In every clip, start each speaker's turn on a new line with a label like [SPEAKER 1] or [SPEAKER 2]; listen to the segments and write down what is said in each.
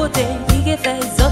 [SPEAKER 1] poder lhe fez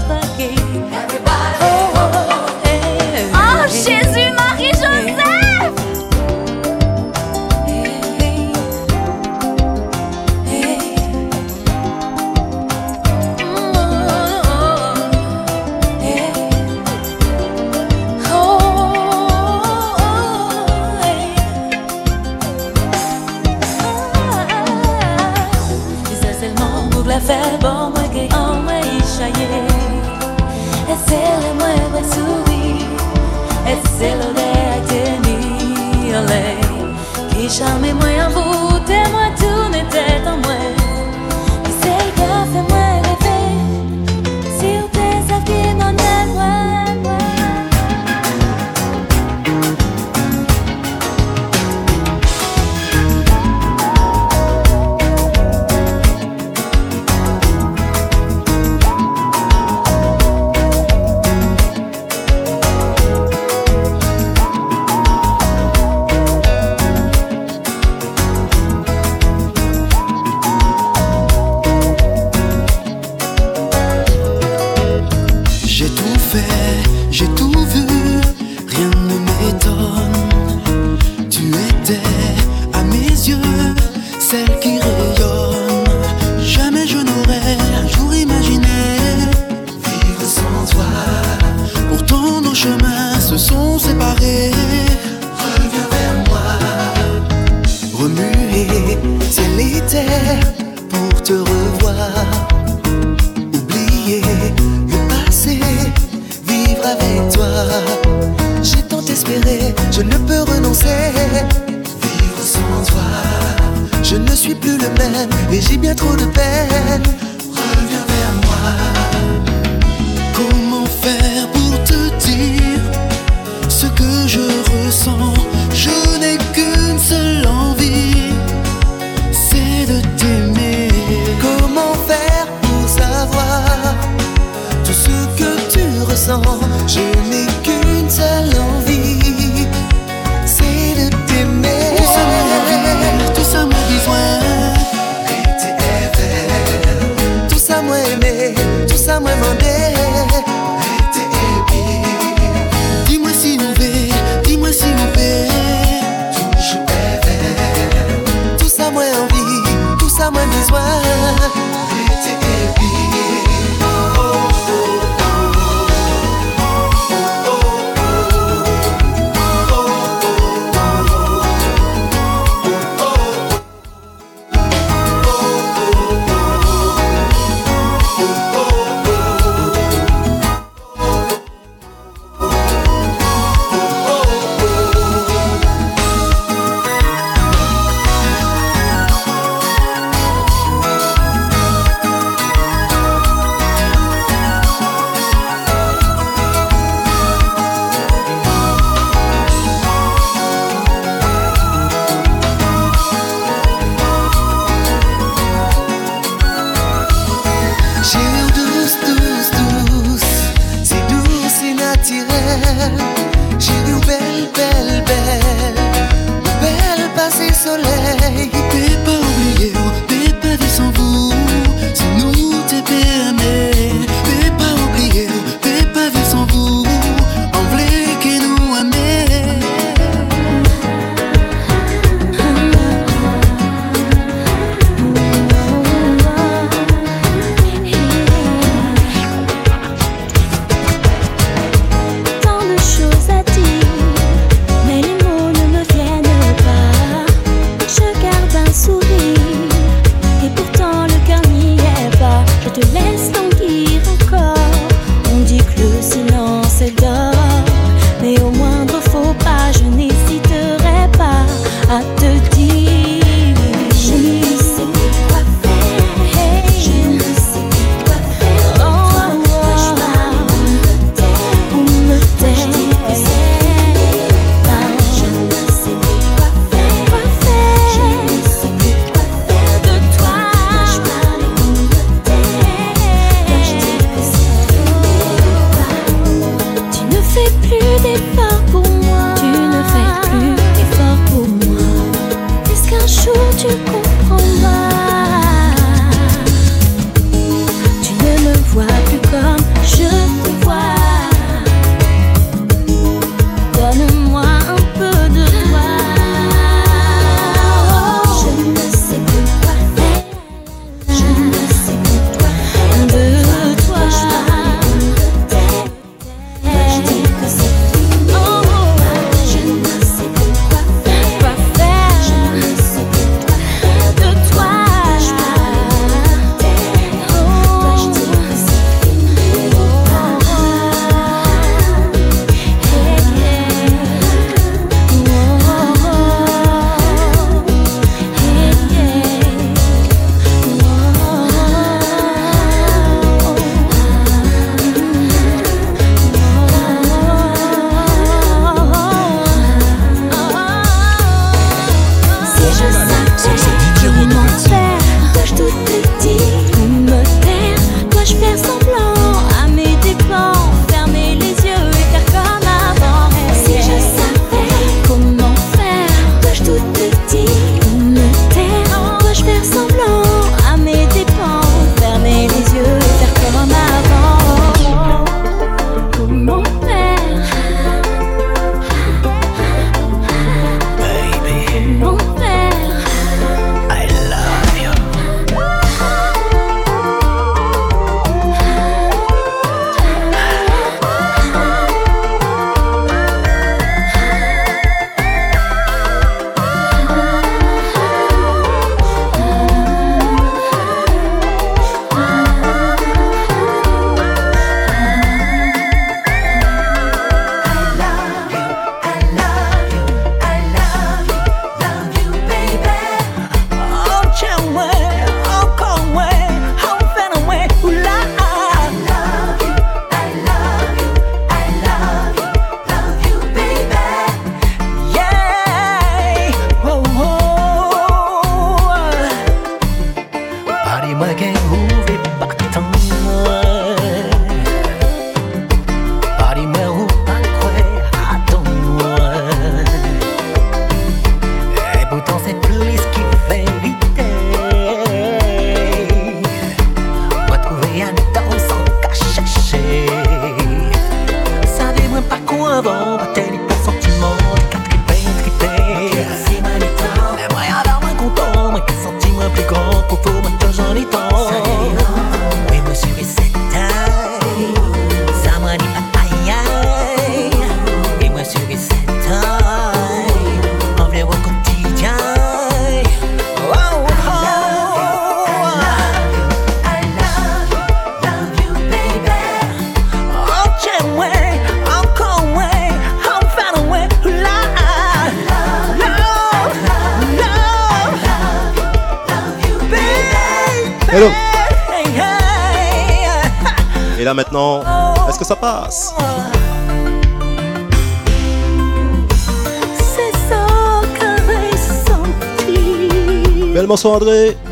[SPEAKER 1] Almazor de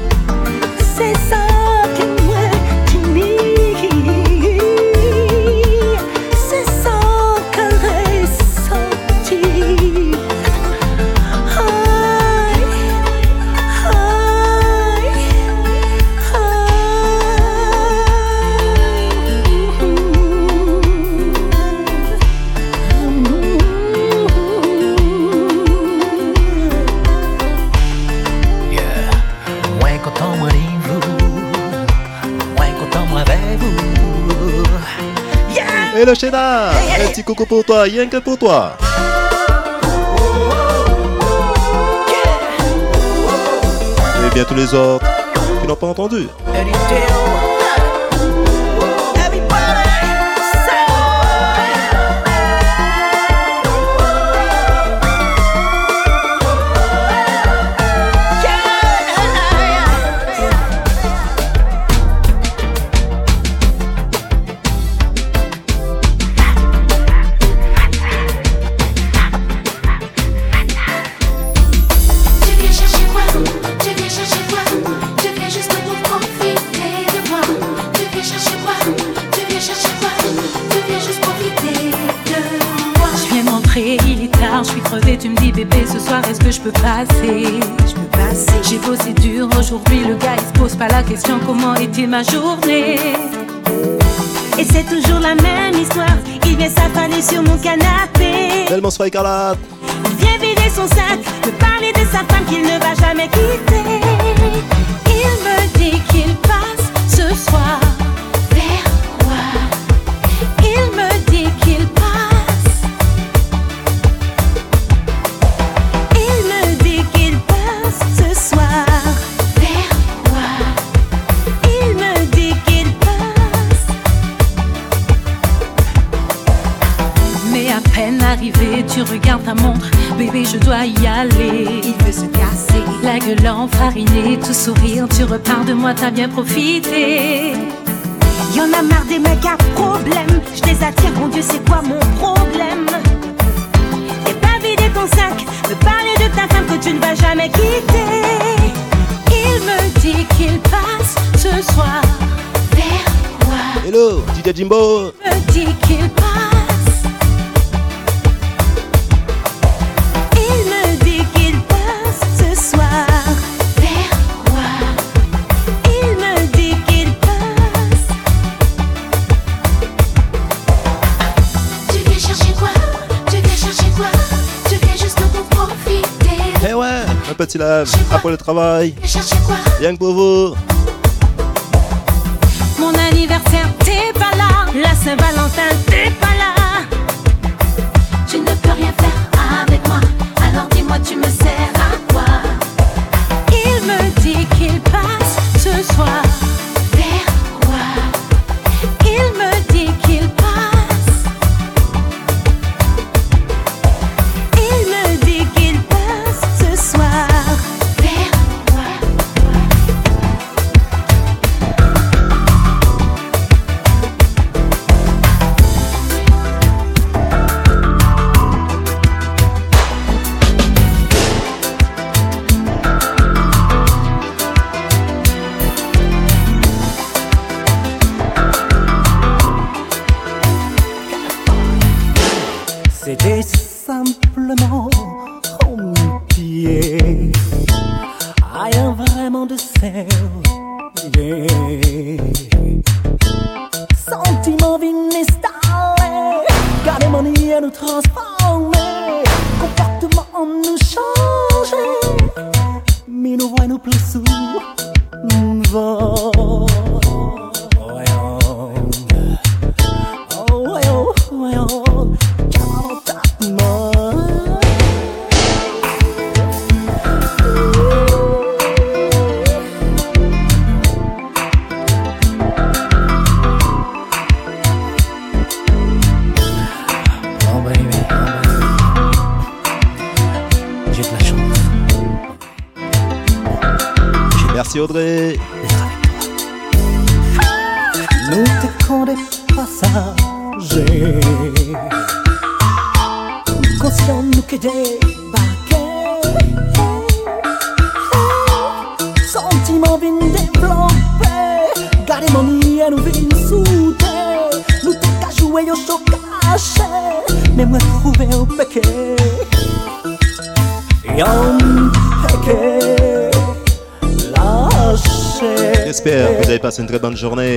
[SPEAKER 1] le cheddar Un petit coucou pour toi, rien que pour toi. Et bien tous les autres qui n'ont pas entendu.
[SPEAKER 2] Ma journée
[SPEAKER 3] Et c'est toujours la même histoire. Il vient s'affaler sur mon canapé.
[SPEAKER 1] Belle morceau écarlate.
[SPEAKER 3] Il vient vider son sac, me parler de sa femme qu'il ne va jamais quitter.
[SPEAKER 2] Il me dit qu'il passe ce soir gueule enfarinée, tout sourire Tu repars de moi, t'as bien profité
[SPEAKER 3] Y'en a marre des mecs à problème. Je les attire, mon Dieu, c'est quoi mon problème? Et pas vider ton sac, me parler de ta femme que tu ne vas jamais quitter.
[SPEAKER 2] Il me dit qu'il passe ce soir
[SPEAKER 4] Vers moi.
[SPEAKER 1] Hello, DJ Jimbo.
[SPEAKER 2] Il me dit qu'il passe
[SPEAKER 1] petit live après le travail. Rien que pour vous.
[SPEAKER 2] Mon anniversaire, t'es pas là
[SPEAKER 3] La Saint-Valentin, t'es pas là.
[SPEAKER 4] Tu ne peux rien faire avec moi. Alors dis-moi, tu me sers
[SPEAKER 1] journée.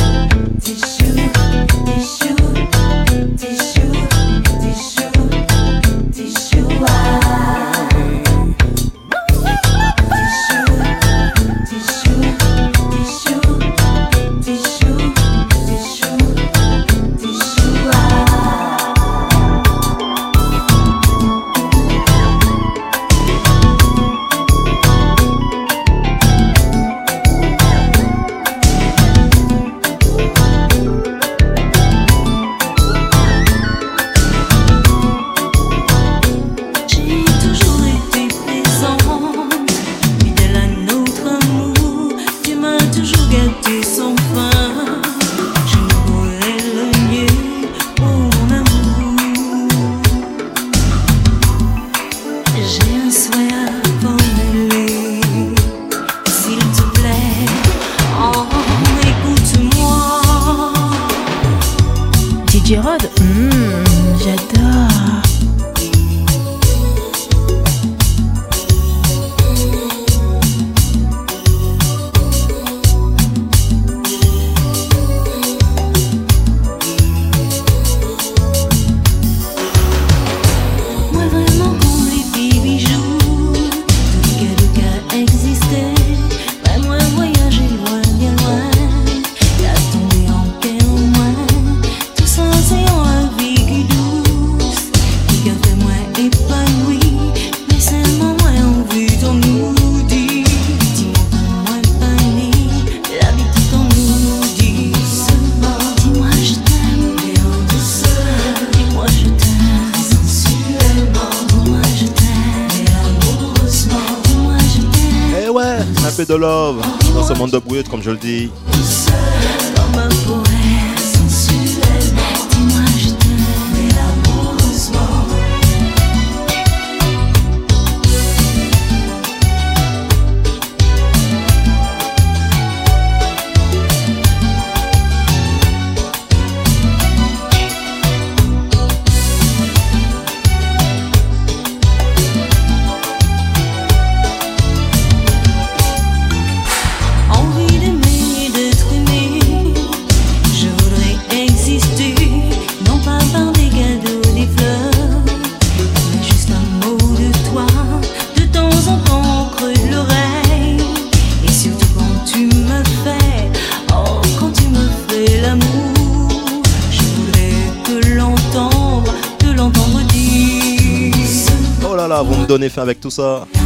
[SPEAKER 1] bonne effet avec tout ça.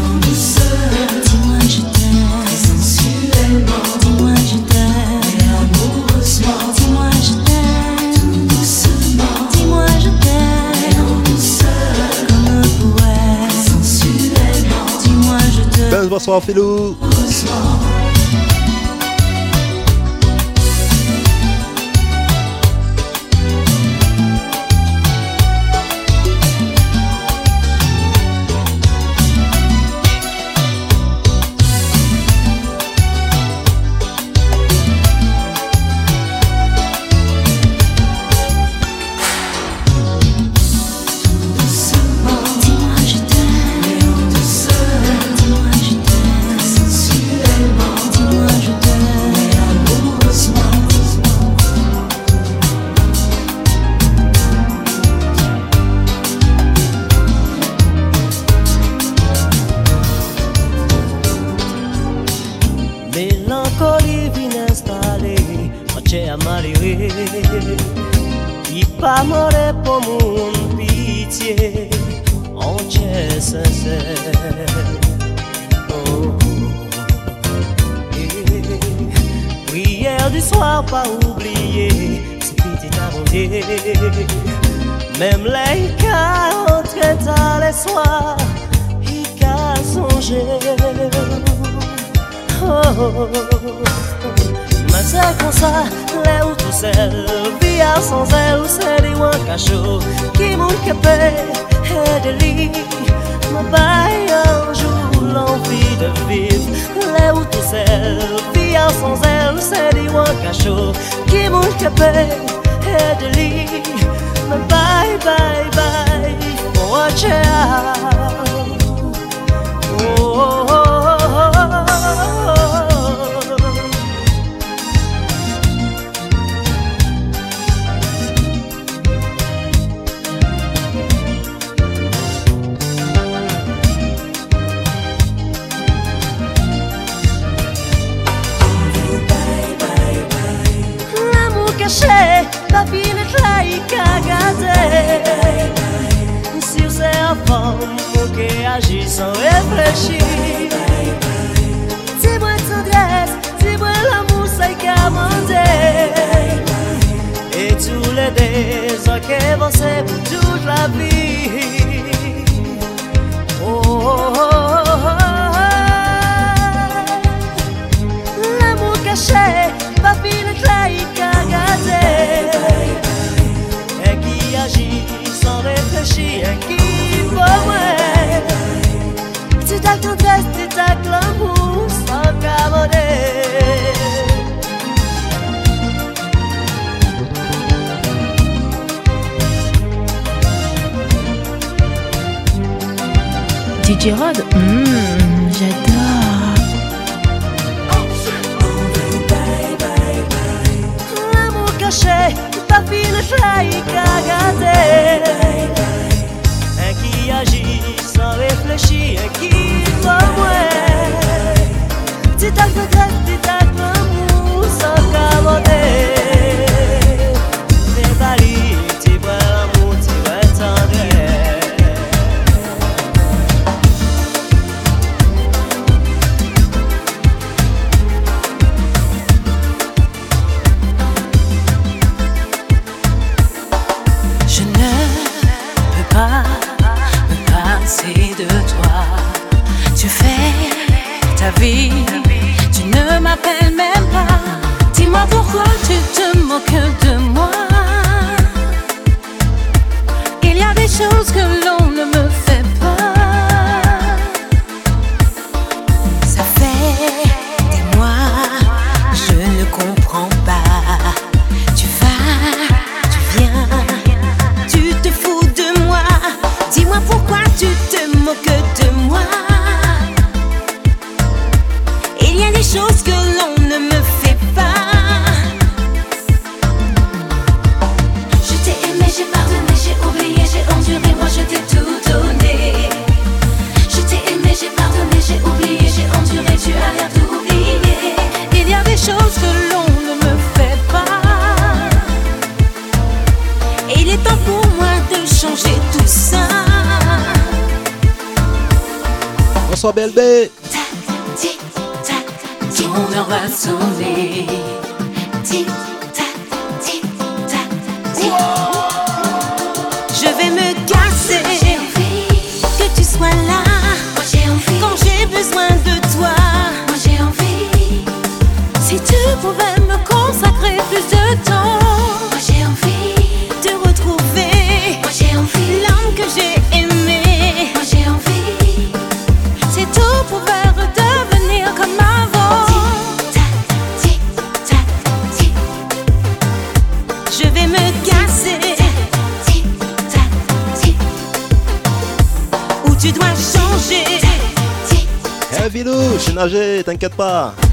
[SPEAKER 1] Get pa!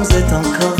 [SPEAKER 1] Nous est encore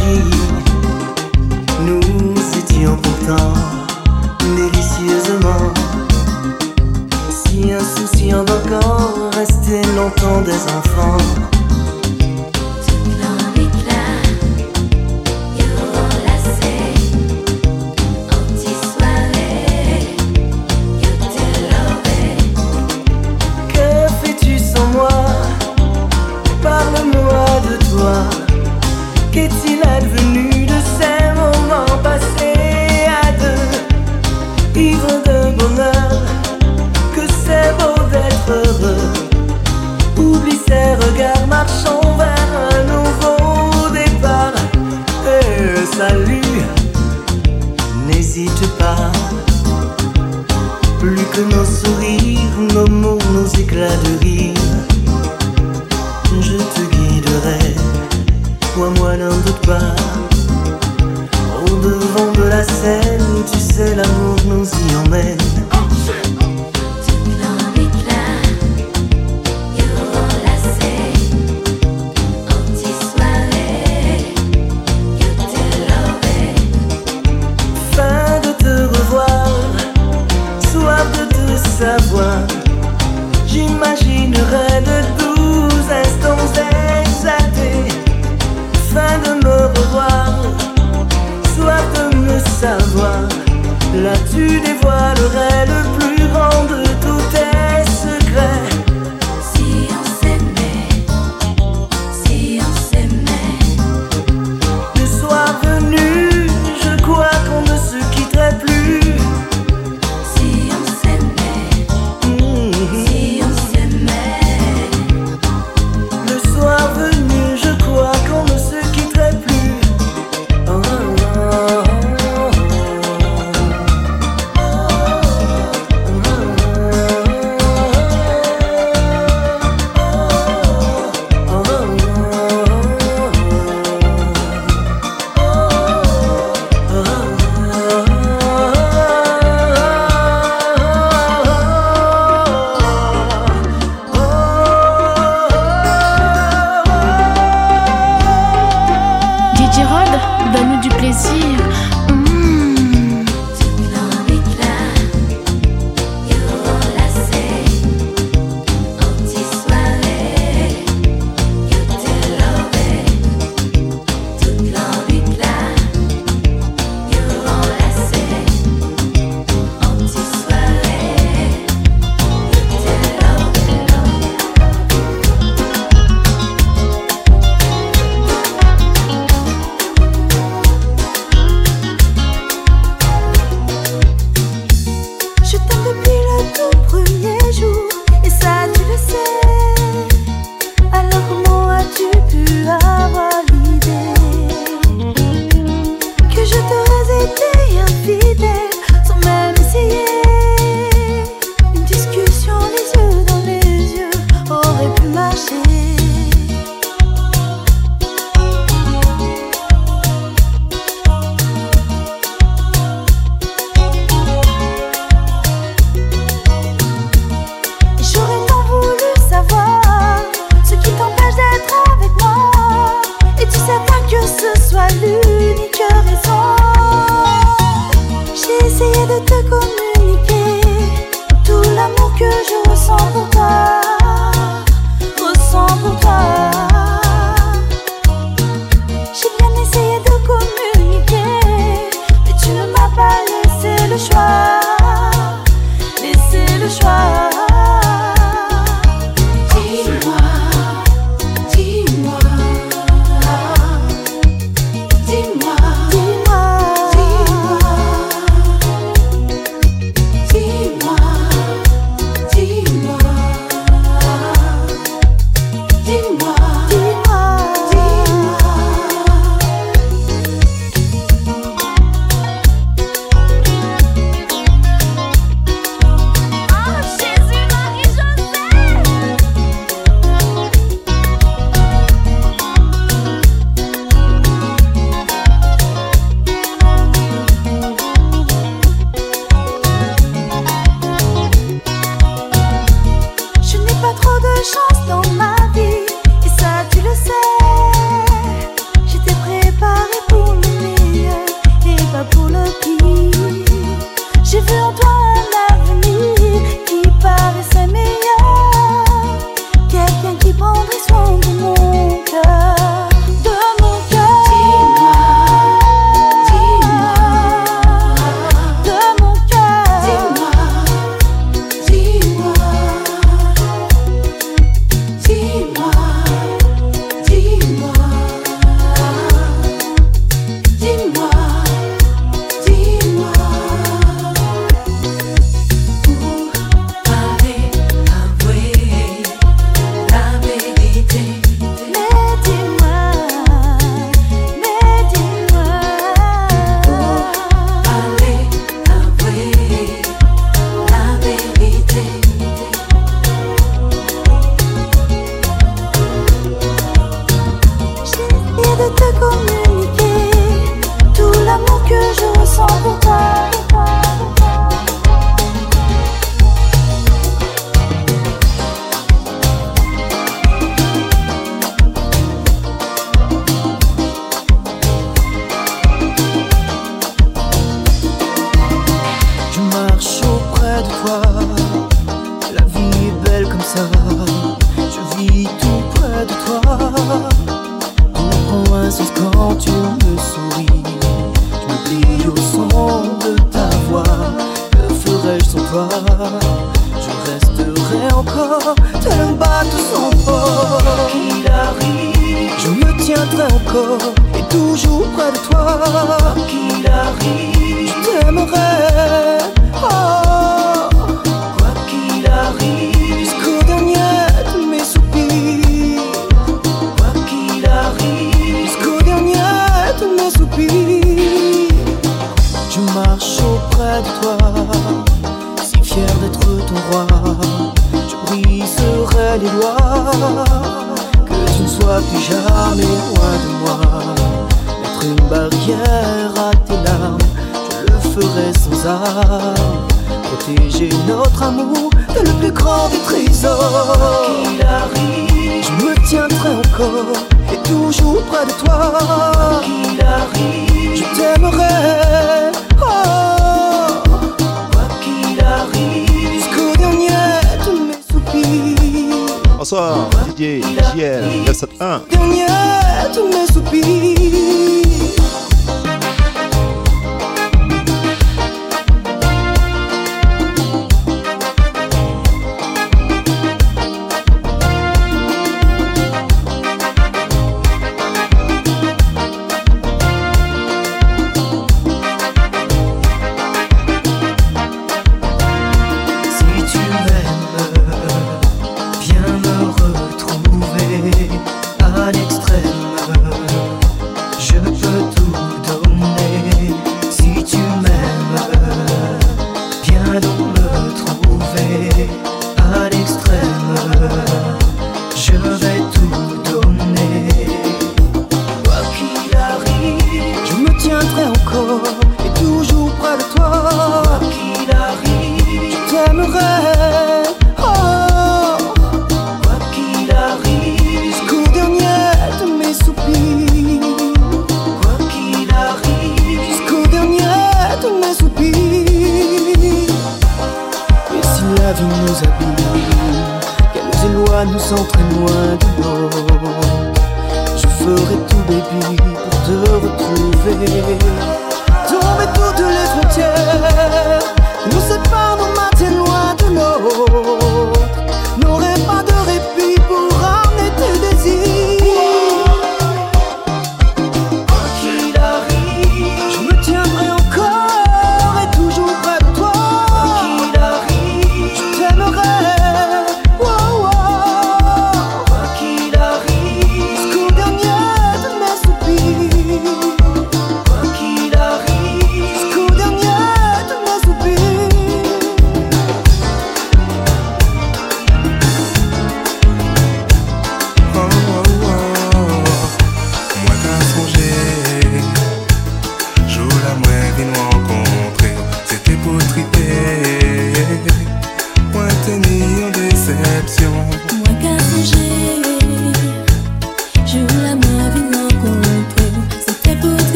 [SPEAKER 1] les doigts, que tu
[SPEAKER 5] ne sois plus jamais loin de
[SPEAKER 6] moi.
[SPEAKER 2] Mettre
[SPEAKER 1] une barrière
[SPEAKER 4] à tes larmes,
[SPEAKER 3] je
[SPEAKER 7] le ferai sans art. Protéger notre amour de le plus grand
[SPEAKER 8] des trésors. Qu'il arrive, je me tiendrai encore et toujours près de toi. Qu'il arrive, je t'aimerai. Oh. Bonsoir, DJ JL 971. Dernière tous mes soupirs.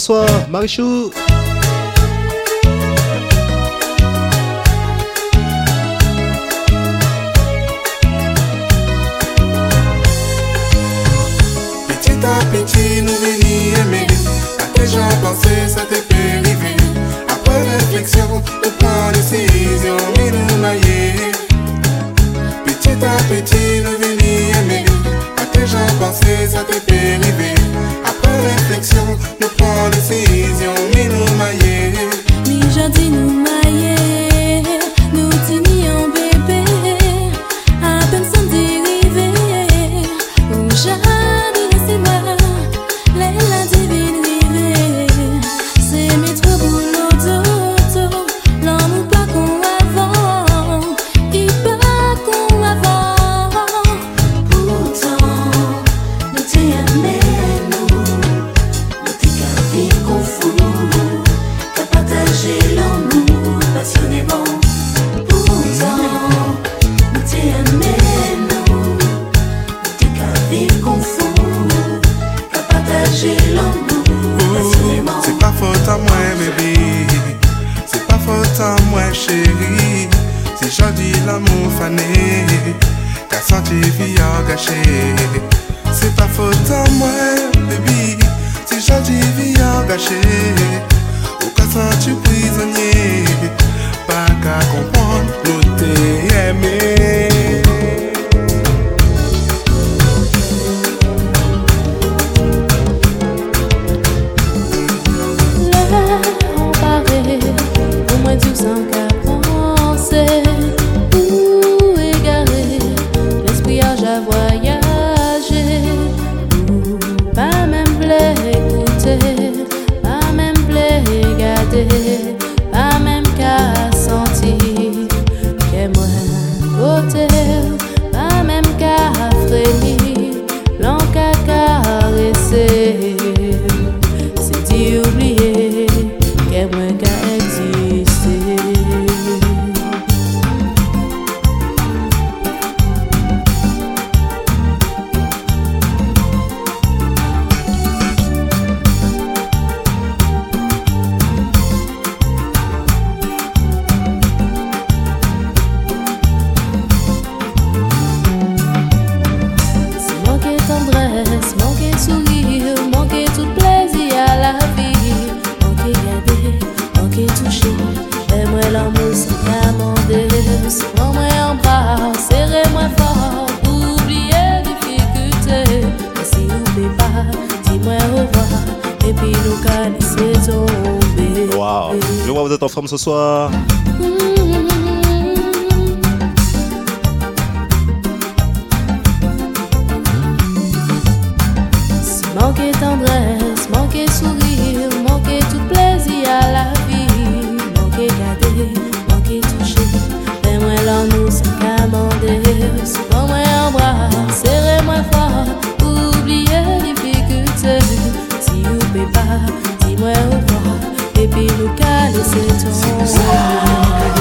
[SPEAKER 2] Bonsoir, Marichou.
[SPEAKER 1] Vous êtes en forme ce soir
[SPEAKER 2] Manquer tendresse, manquer sourire, caler c'est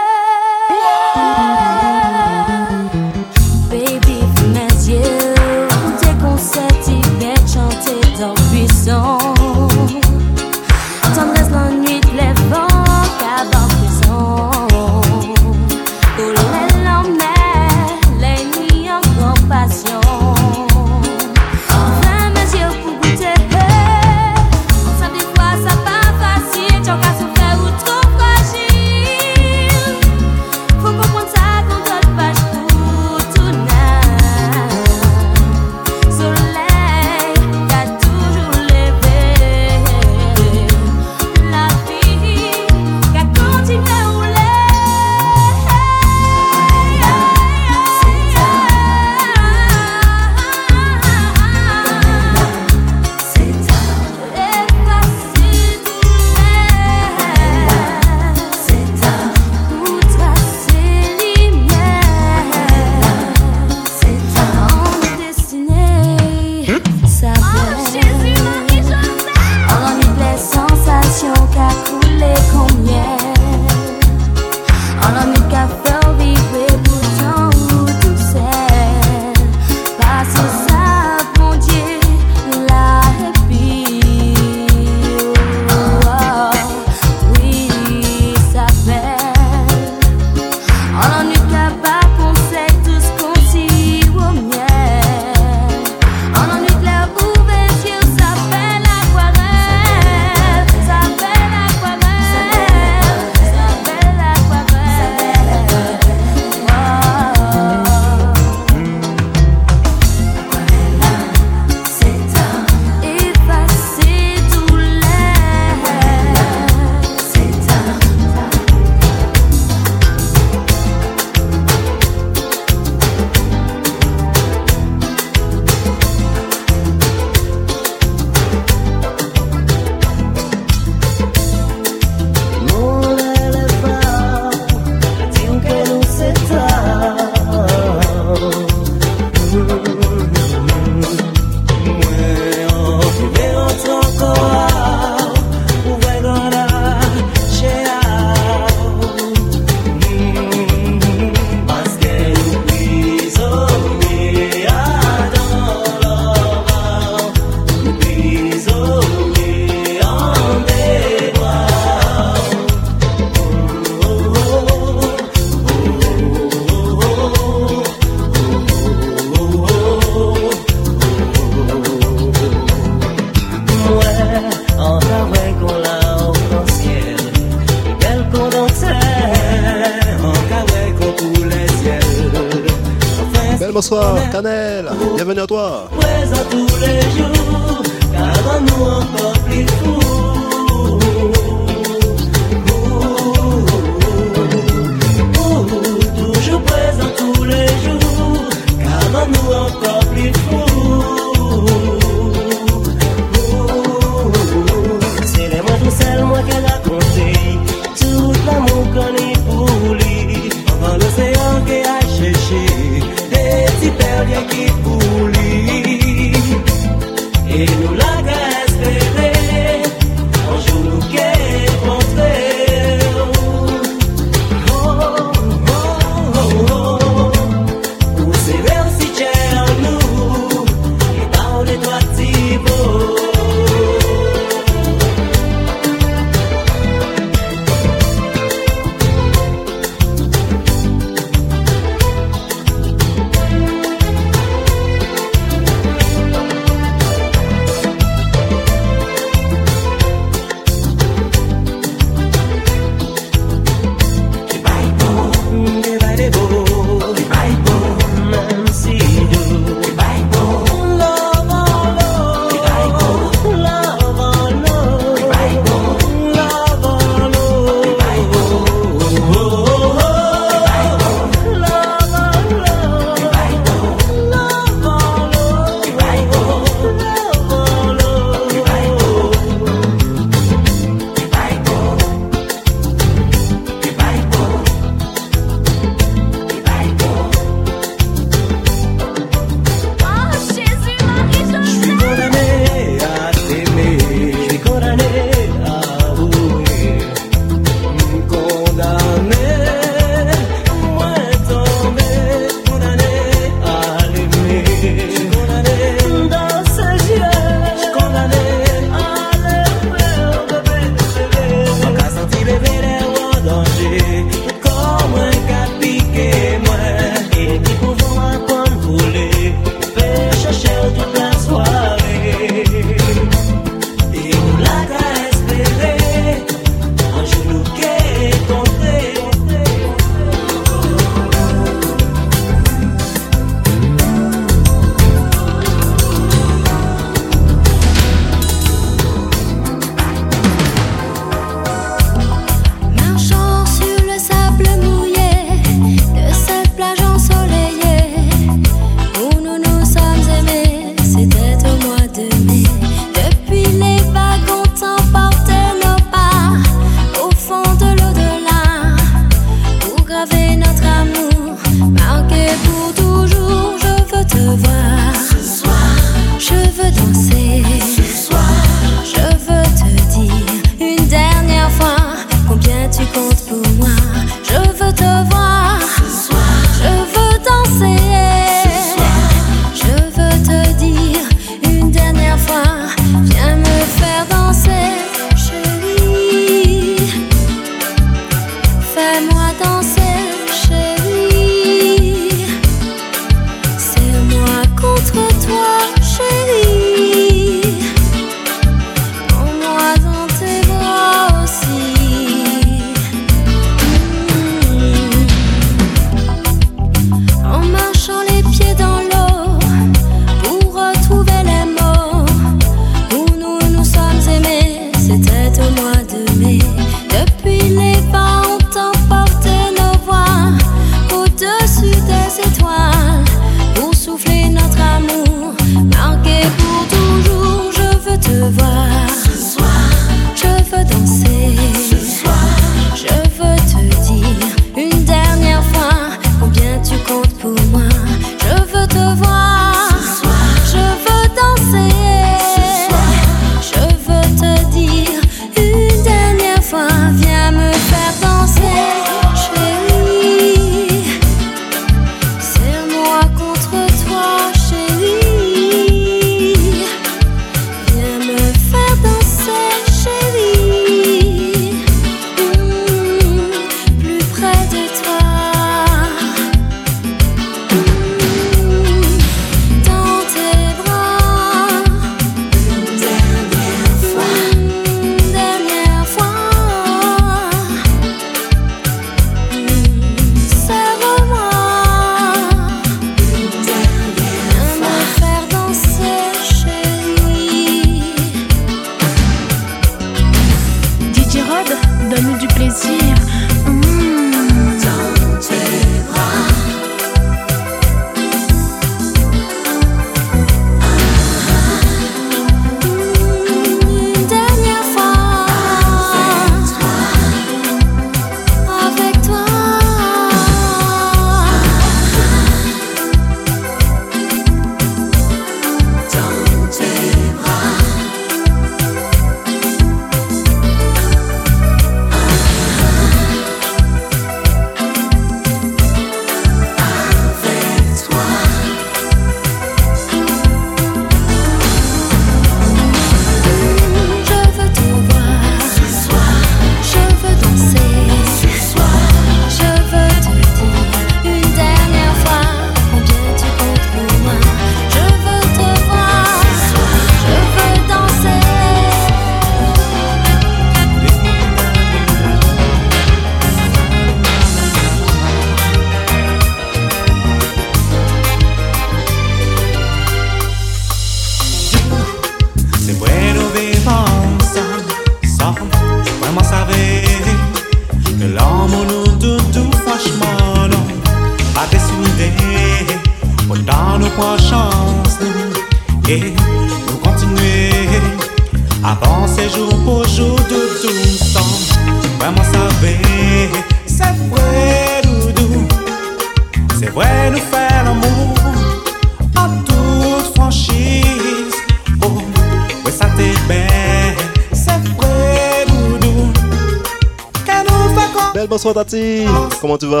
[SPEAKER 2] want to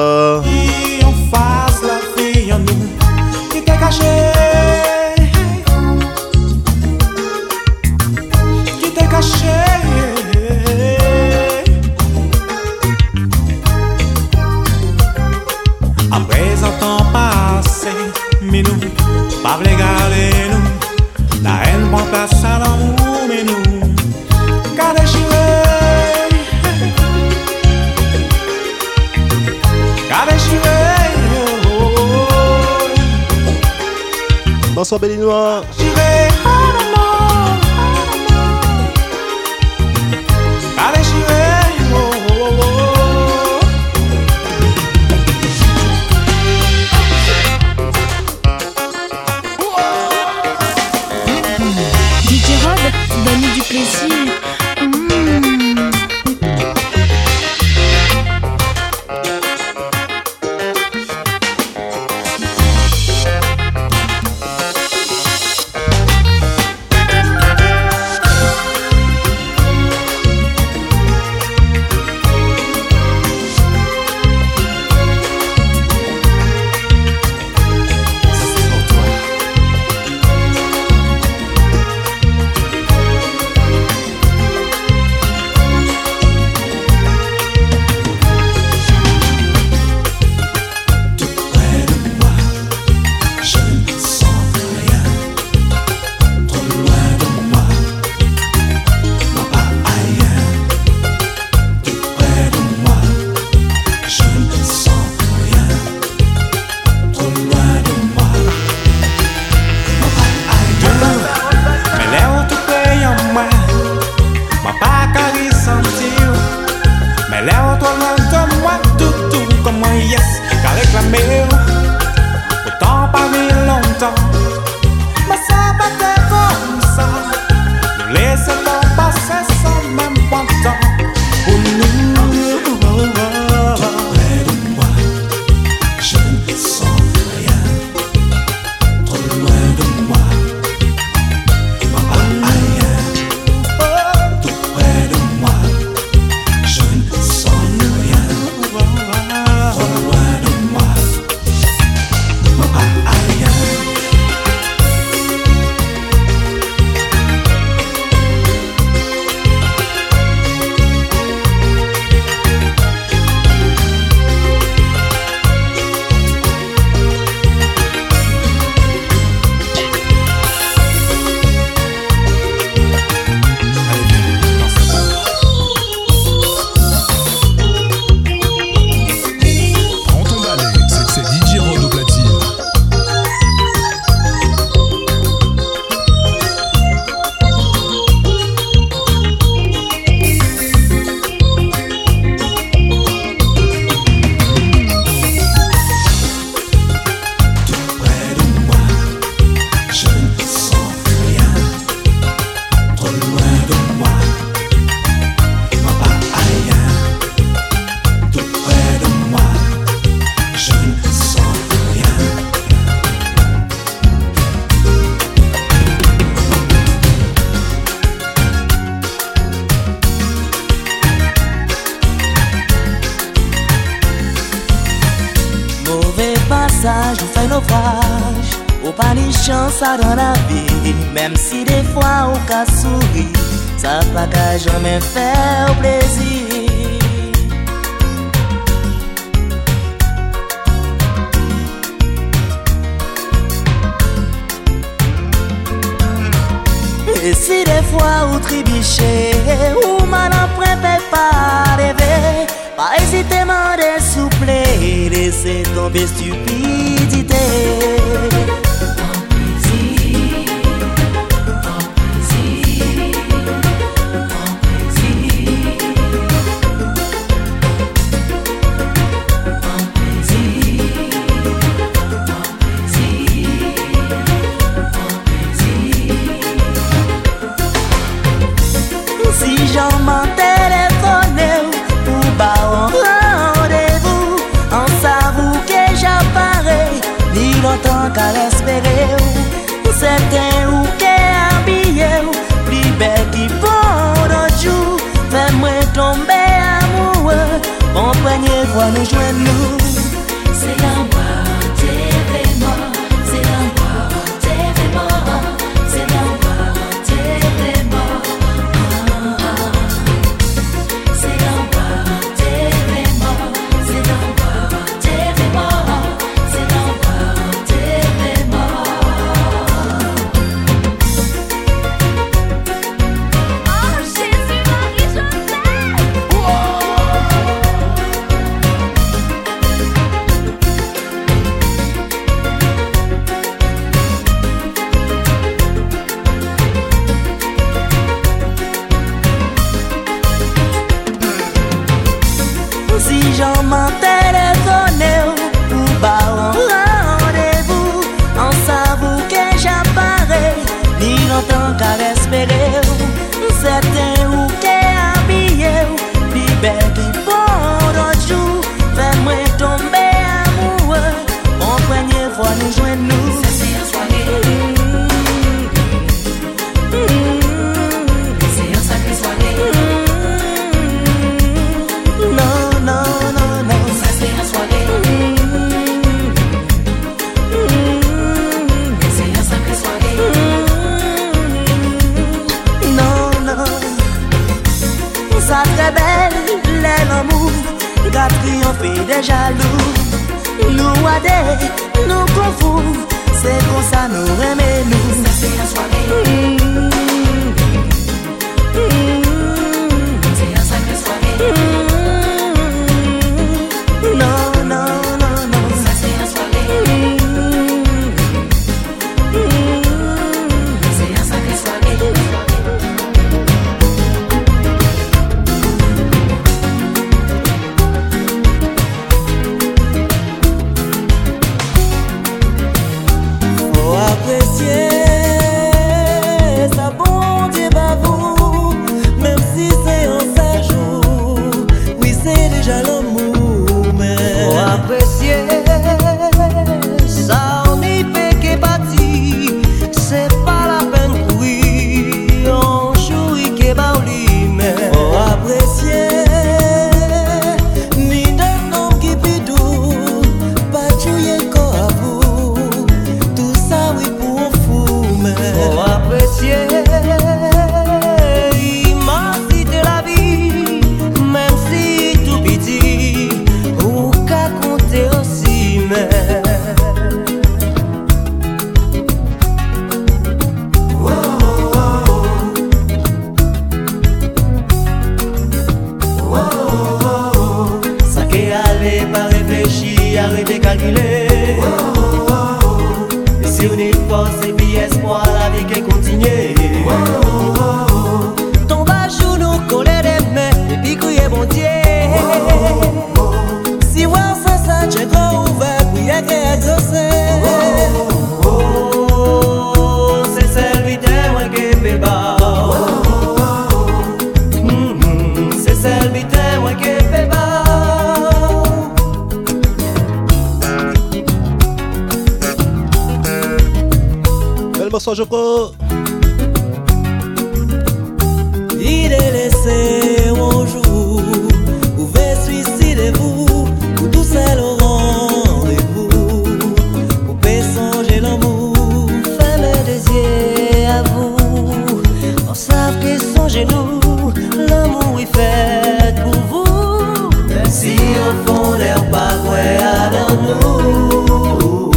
[SPEAKER 2] Par
[SPEAKER 4] où
[SPEAKER 7] est allé nous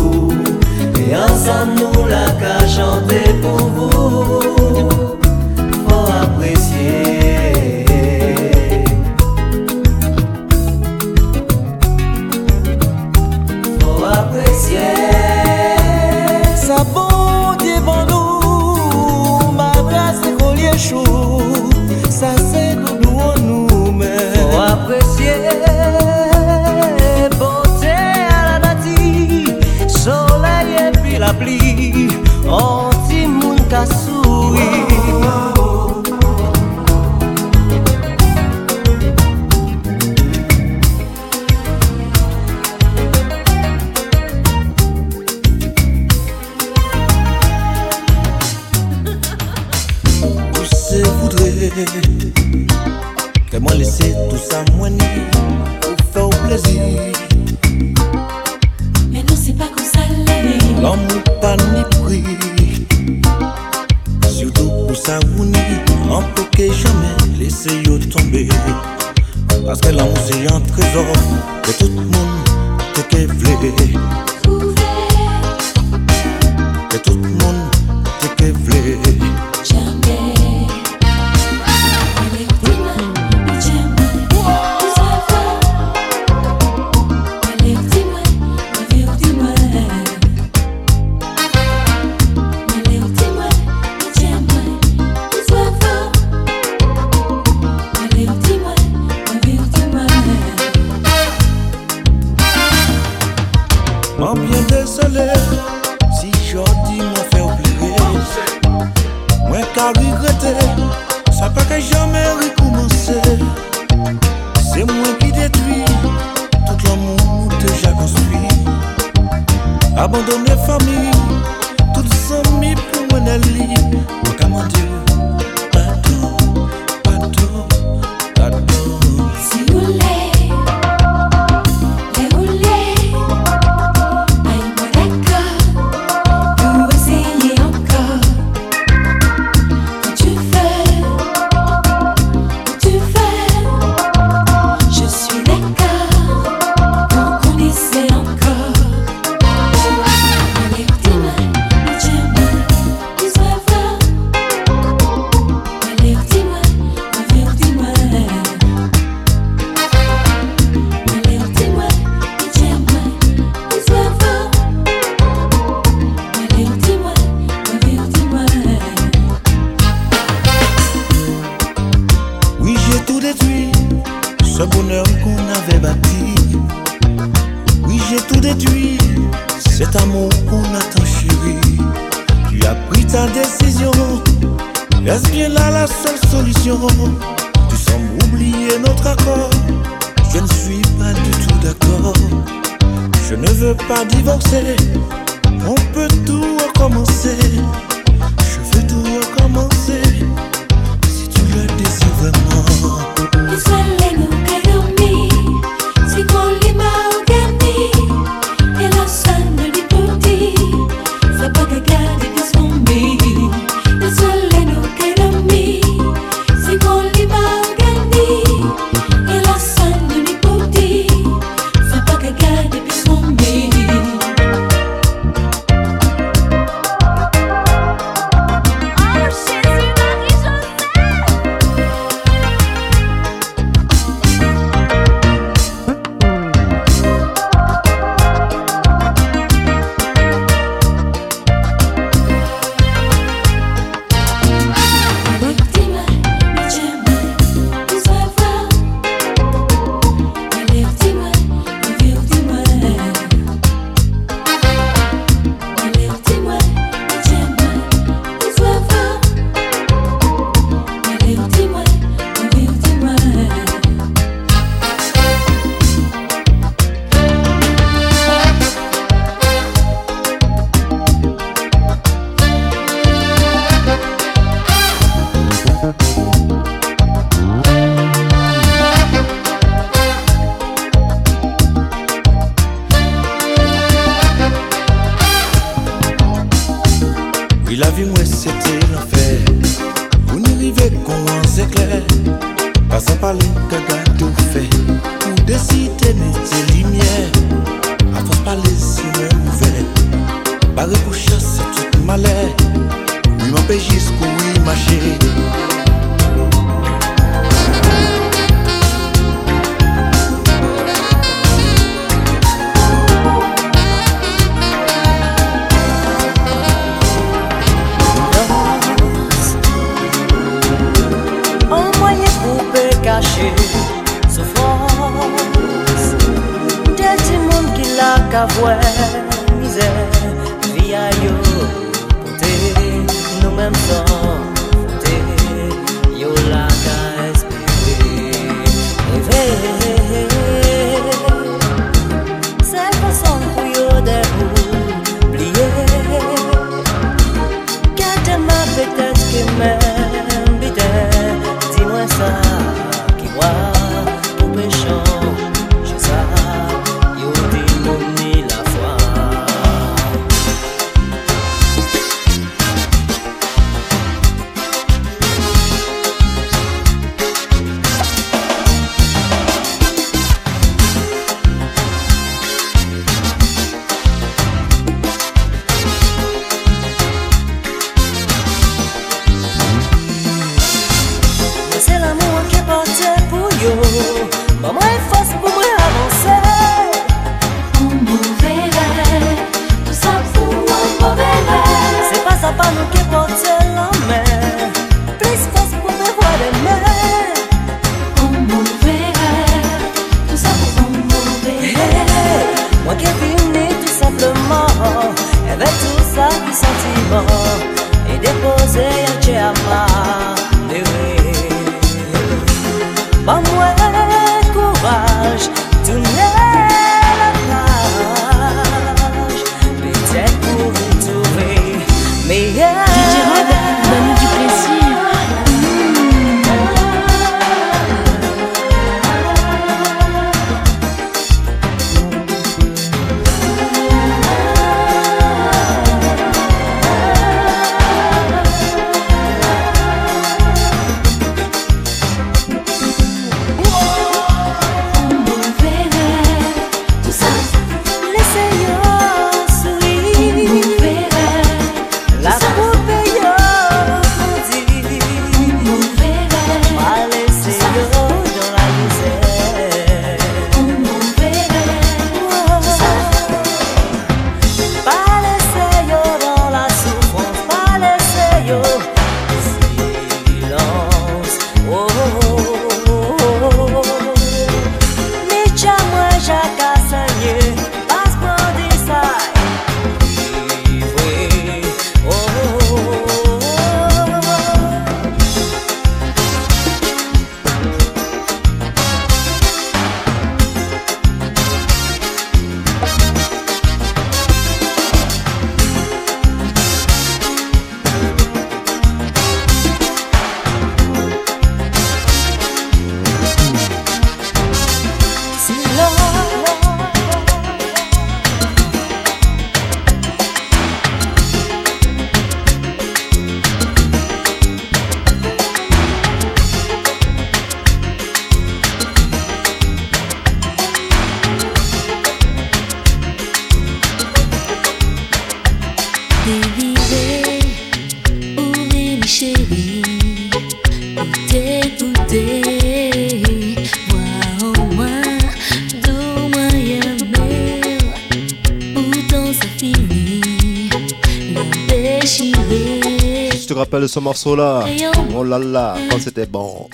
[SPEAKER 7] et ensemble la canchante pour vous.
[SPEAKER 9] rappelle ce morceau là.
[SPEAKER 1] Oh là là, quand c'était bon.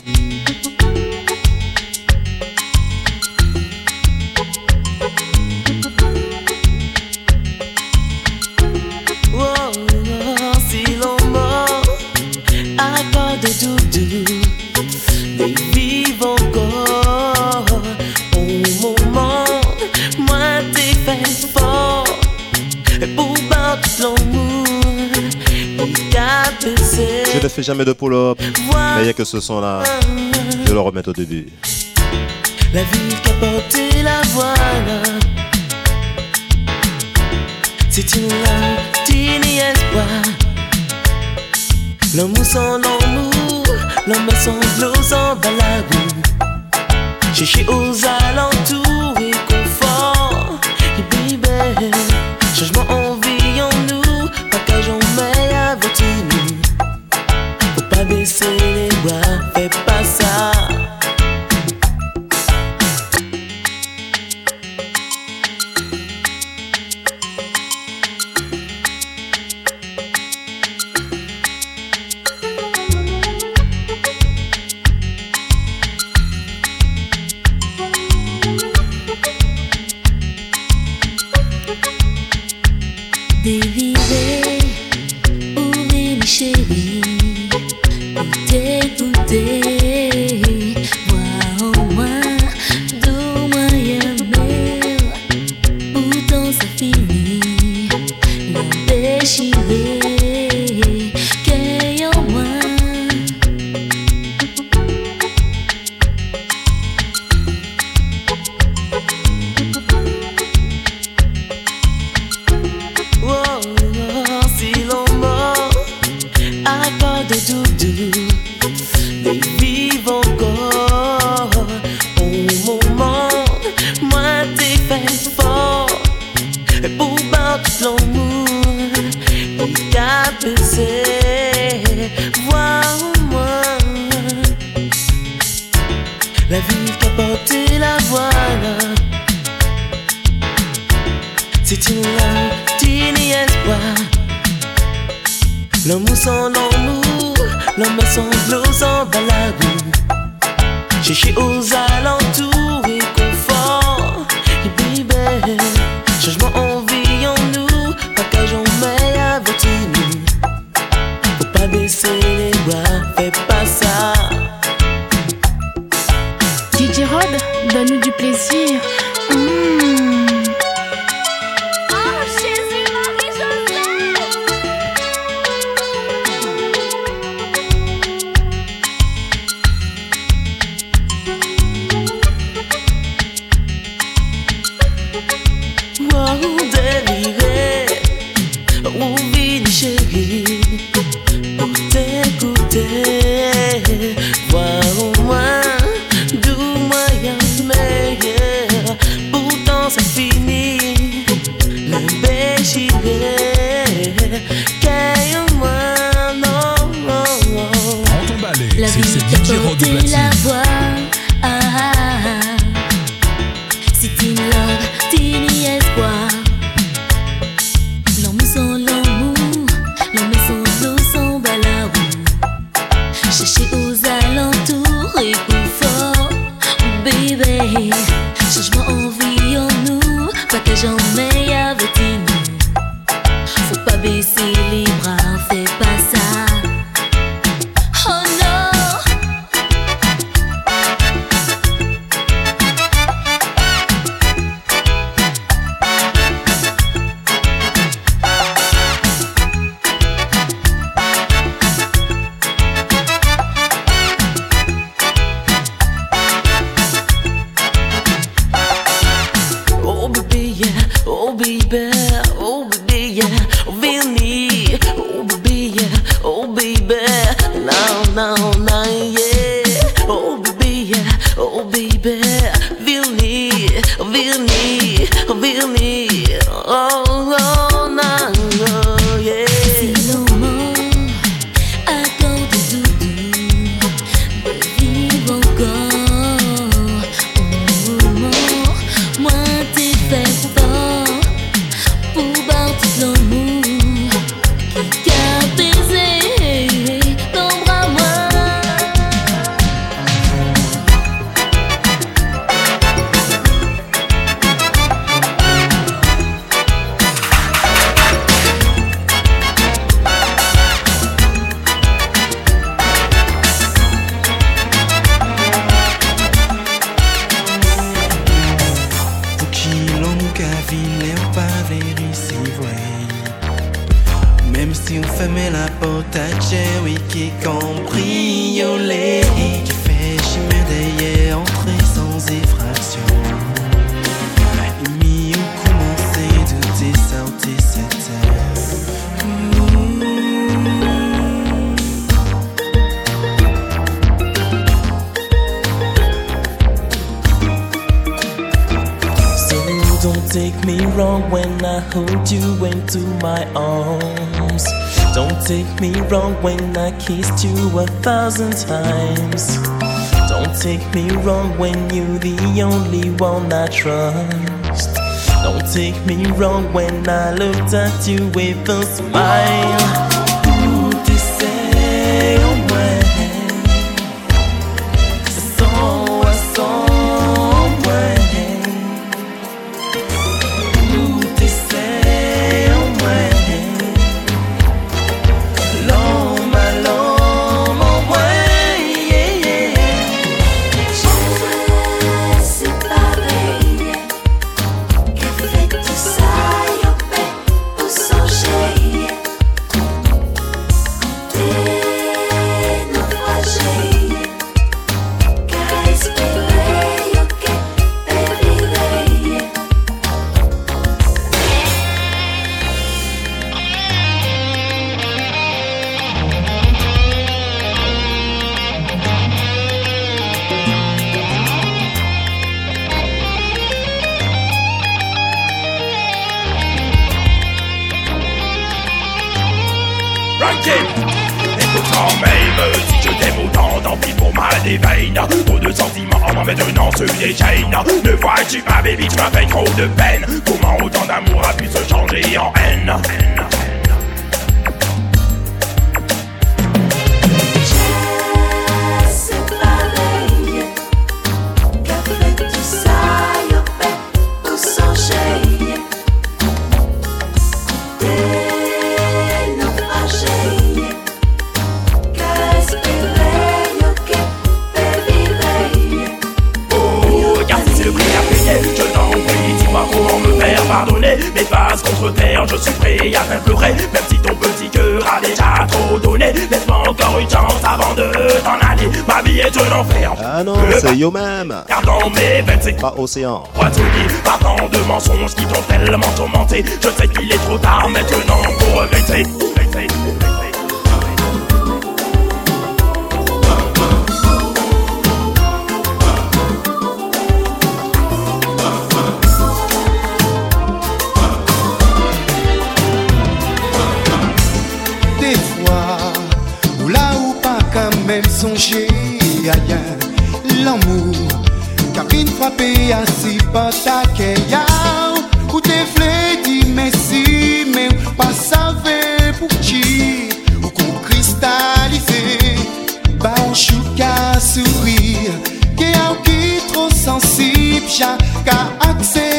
[SPEAKER 1] jamais de pull-up. Mais il n'y a que ce son-là. Je le remets au début.
[SPEAKER 7] La vie qu'a porté la voilà. C'est une latine espoir. L'amour sans l'amour, l'homme sans l'eau sans balabou. Chercher aux alentours et confort. Et changement en
[SPEAKER 9] wrong when I kissed you a thousand times. Don't take me wrong when you're the only one I trust. Don't take me wrong when I looked at you with a smile.
[SPEAKER 4] moi-même. Pardon,
[SPEAKER 10] mais ben c'est
[SPEAKER 1] pas océan.
[SPEAKER 10] Poitouille, pardon de mensonges qui t'ont tellement tourmenté. Je
[SPEAKER 11] Got access.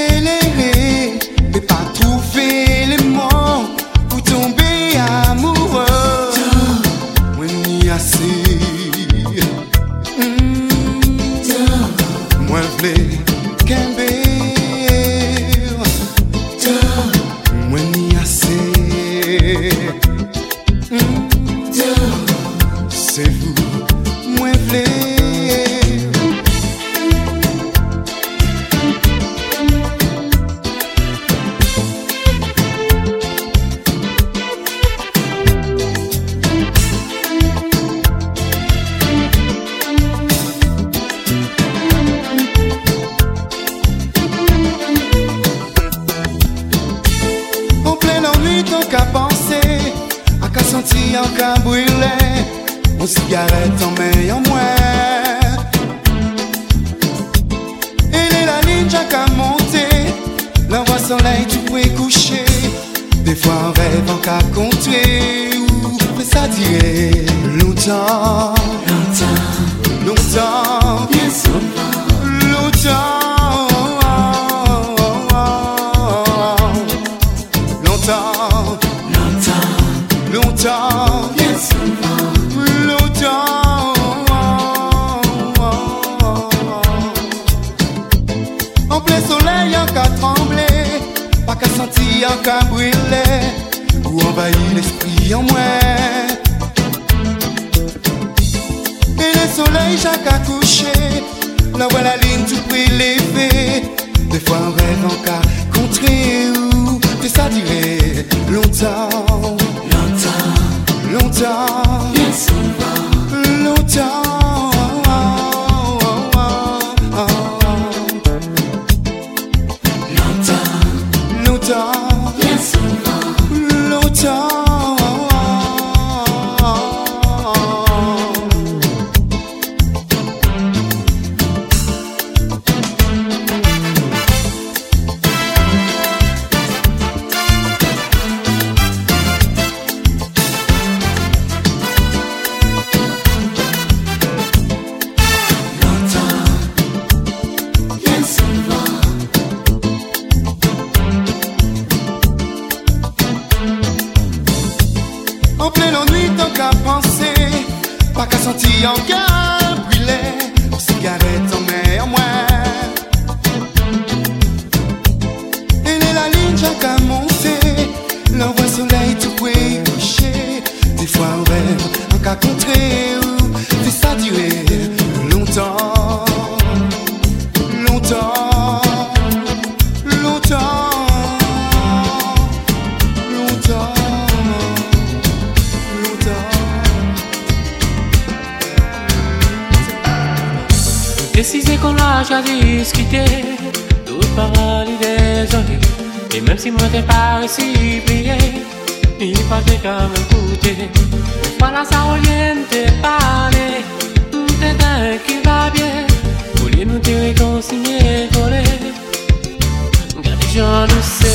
[SPEAKER 11] Eu não sei.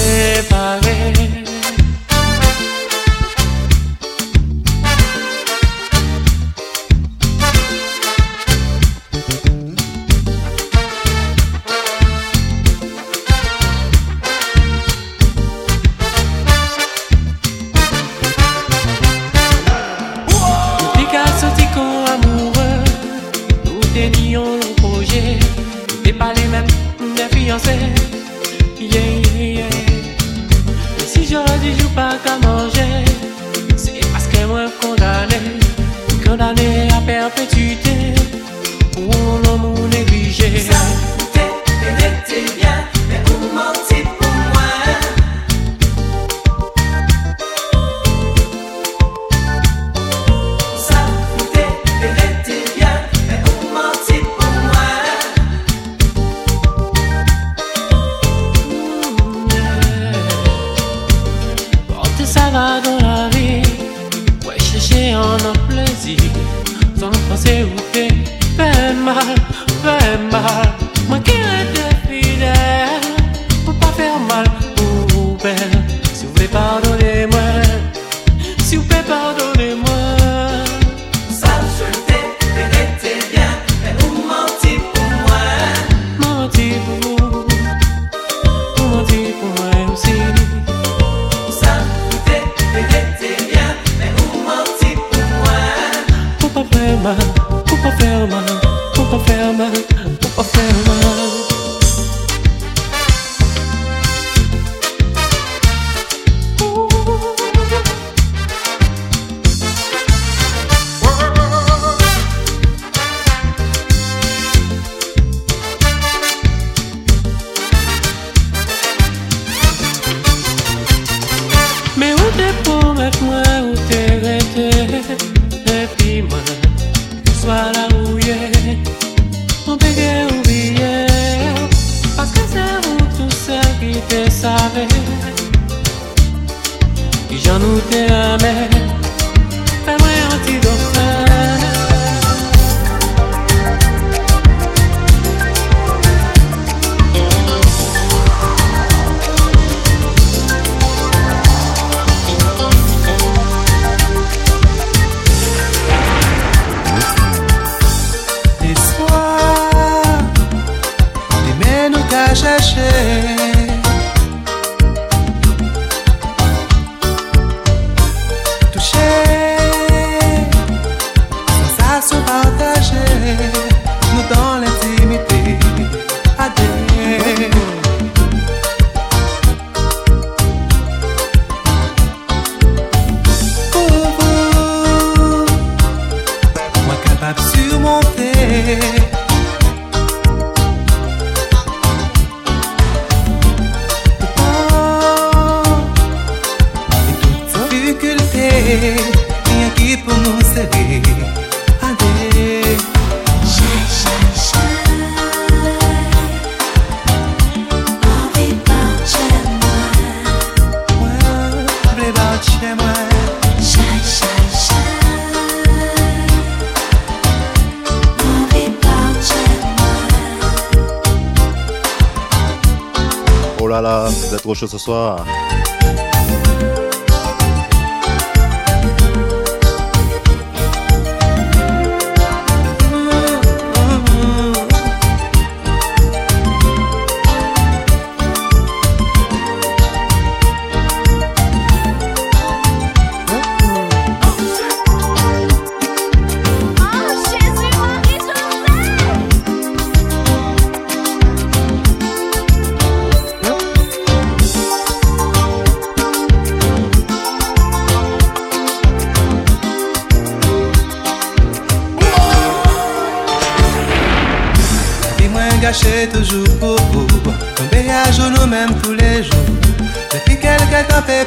[SPEAKER 11] Voilà, vous
[SPEAKER 12] êtes trop chaud ce soir.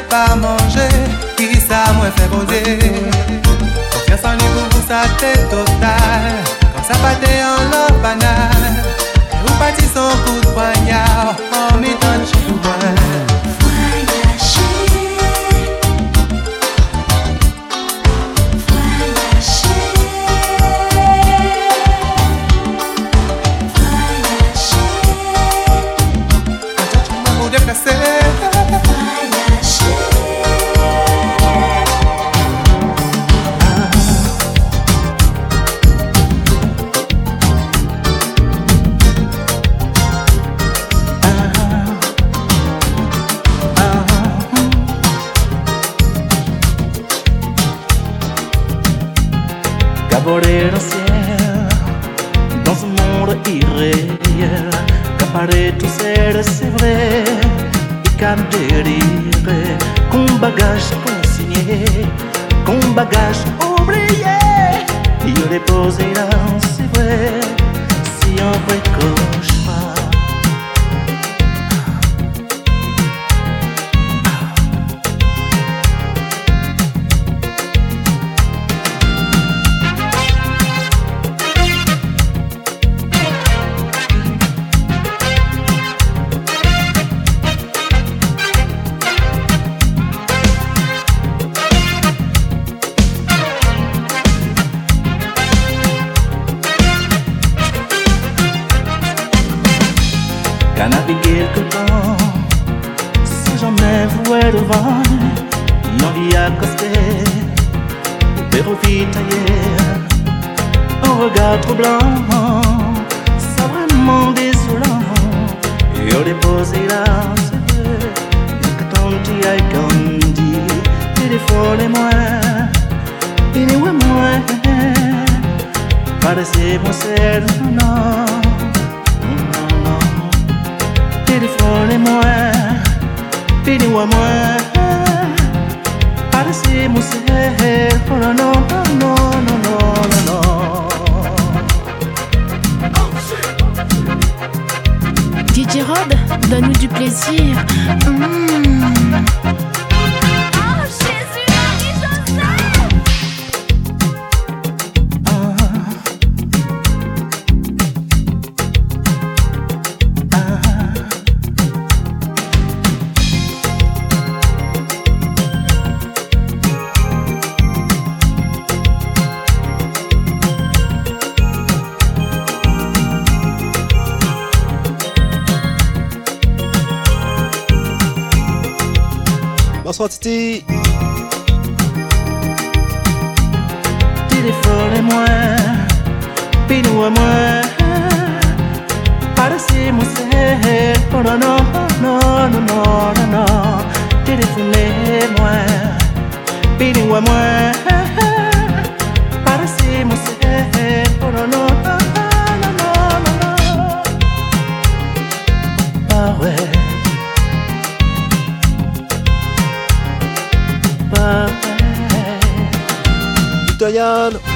[SPEAKER 13] pa manje, ki sa mwen fe boze Konfians li pou pou sa te sa pa te an lor banal
[SPEAKER 14] E ou pati son kout
[SPEAKER 2] pwanya, an mi
[SPEAKER 12] Bonsoir Titi.
[SPEAKER 15] Téléphone-moi, moi. Parecez-moi, c'est. Non, non, non, non, non, non, non. Téléphonez-moi, pinoua-moi. Parecez-moi, c'est. Non, non, non. Yeah.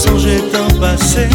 [SPEAKER 15] songeait en
[SPEAKER 4] passé.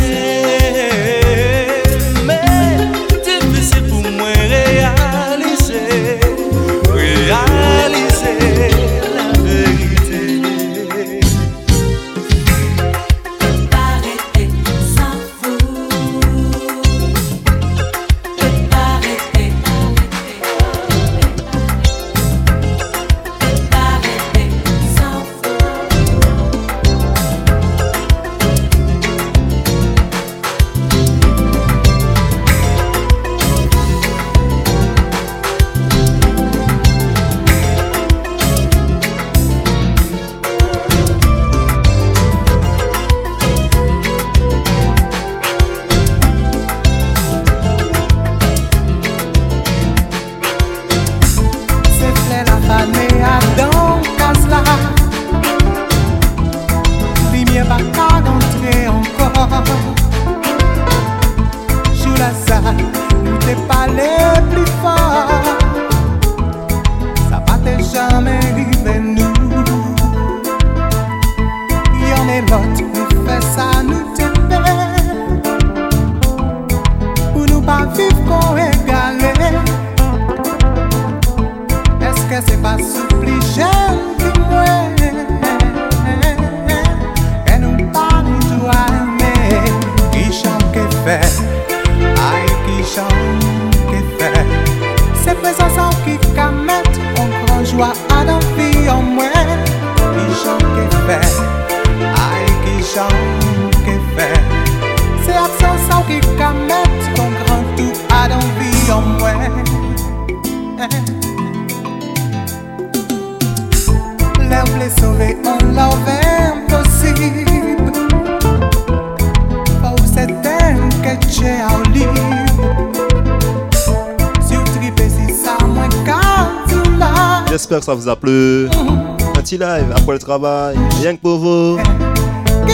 [SPEAKER 4] Ça
[SPEAKER 1] vous
[SPEAKER 16] a plu. Un petit live après le travail, rien que pour vous.
[SPEAKER 13] Que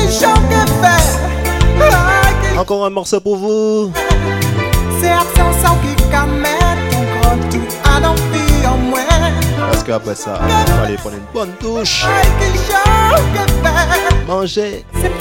[SPEAKER 13] fait?
[SPEAKER 16] Encore un morceau pour vous.
[SPEAKER 13] C'est sans à l'envie en moins.
[SPEAKER 16] Parce qu'après ça, il fallait prendre une bonne touche.
[SPEAKER 13] Qui chante que fait?
[SPEAKER 16] Manger.
[SPEAKER 13] C'est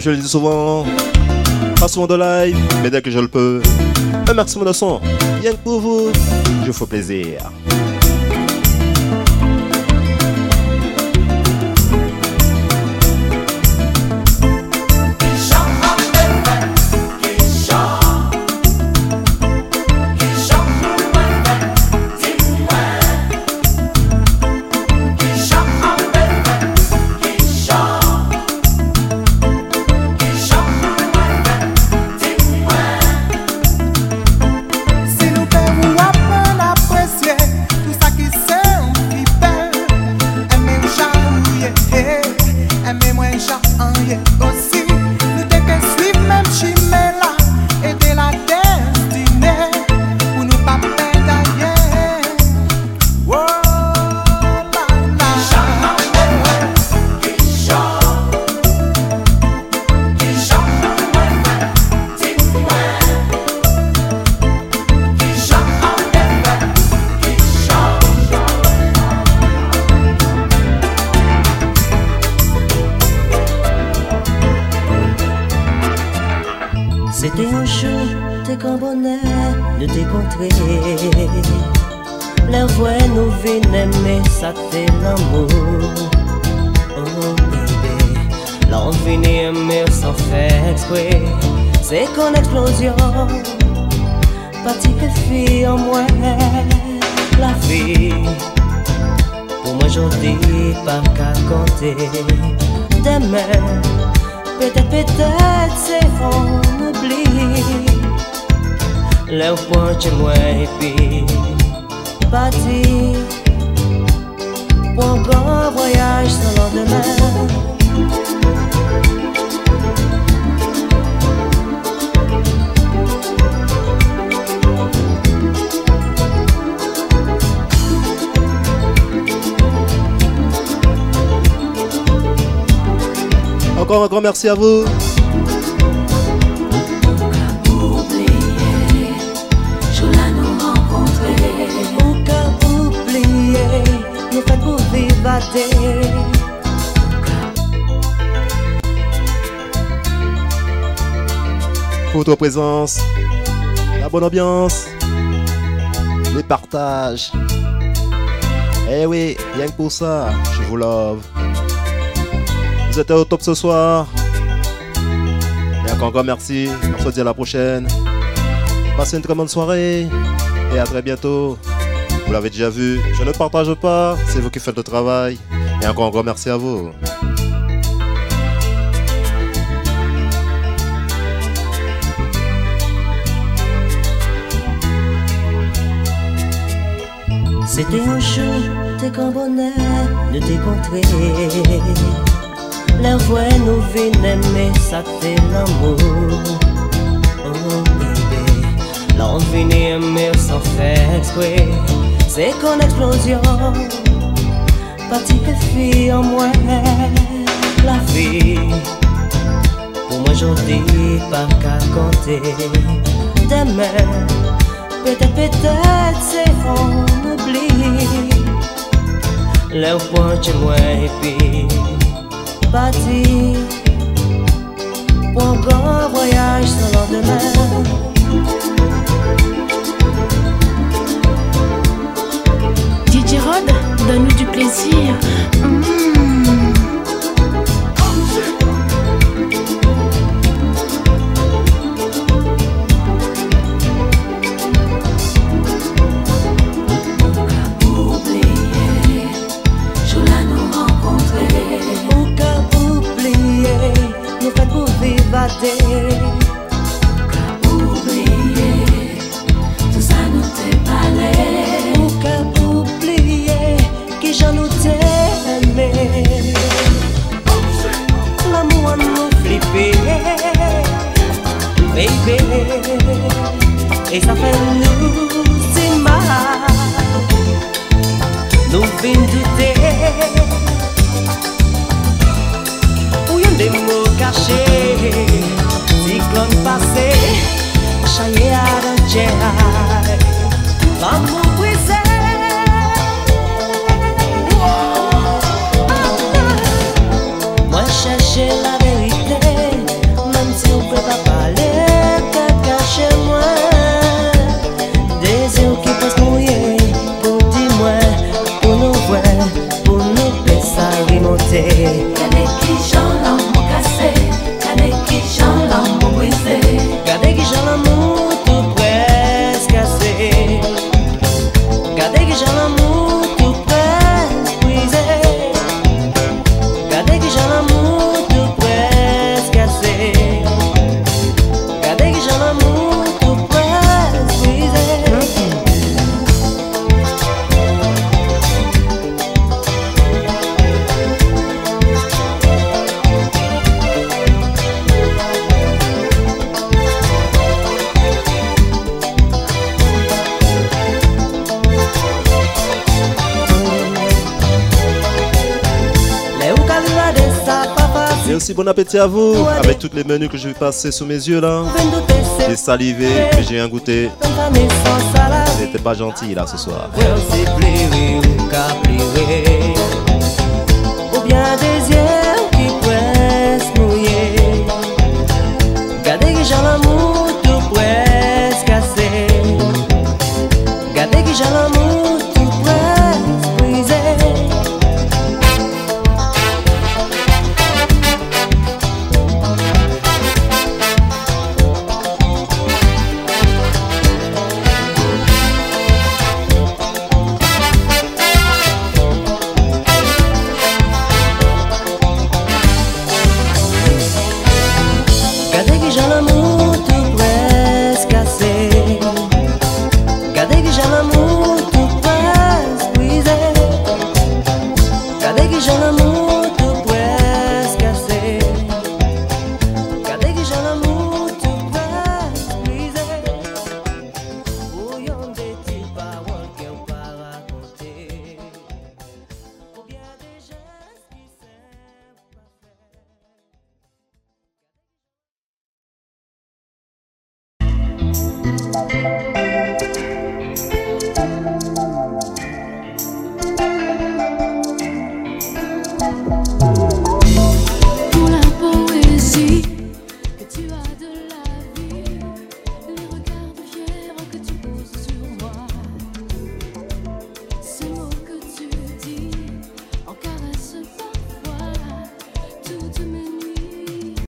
[SPEAKER 16] Je le dis souvent, pas souvent de live, mais dès que je le peux, un maximum de son. Rien que pour vous, je vous fais plaisir. Merci à vous.
[SPEAKER 7] Pour
[SPEAKER 16] votre présence, la bonne ambiance, les partages. Eh oui, rien que pour ça, je vous love. Vous êtes au top ce soir. Encore merci. On se dit à la prochaine. Passez une très bonne soirée. Et à très bientôt. Vous l'avez déjà vu, je ne partage pas. C'est vous qui faites le travail. Et encore un grand merci à vous.
[SPEAKER 7] C'était un jour, t'es qu'un bonheur de t'écontrer. La vient aimer, ça t'est l'amour. Oh d'aimer sans faire exprès. C'est qu'une explosion, que fille en moi, la vie. Pour moi, dis pas qu'à compter. Demain, peut-être, peut-être, c'est on oublie. Le point moi et puis bâti pour un grand voyage sans lendemain.
[SPEAKER 17] DJ Rod, donne-nous du plaisir.
[SPEAKER 7] Mm. Merci à
[SPEAKER 1] vous. Avec tous les menus que je vais passer sous mes yeux là. J'ai salivé, j'ai un goûter. C'était pas gentil là ce soir.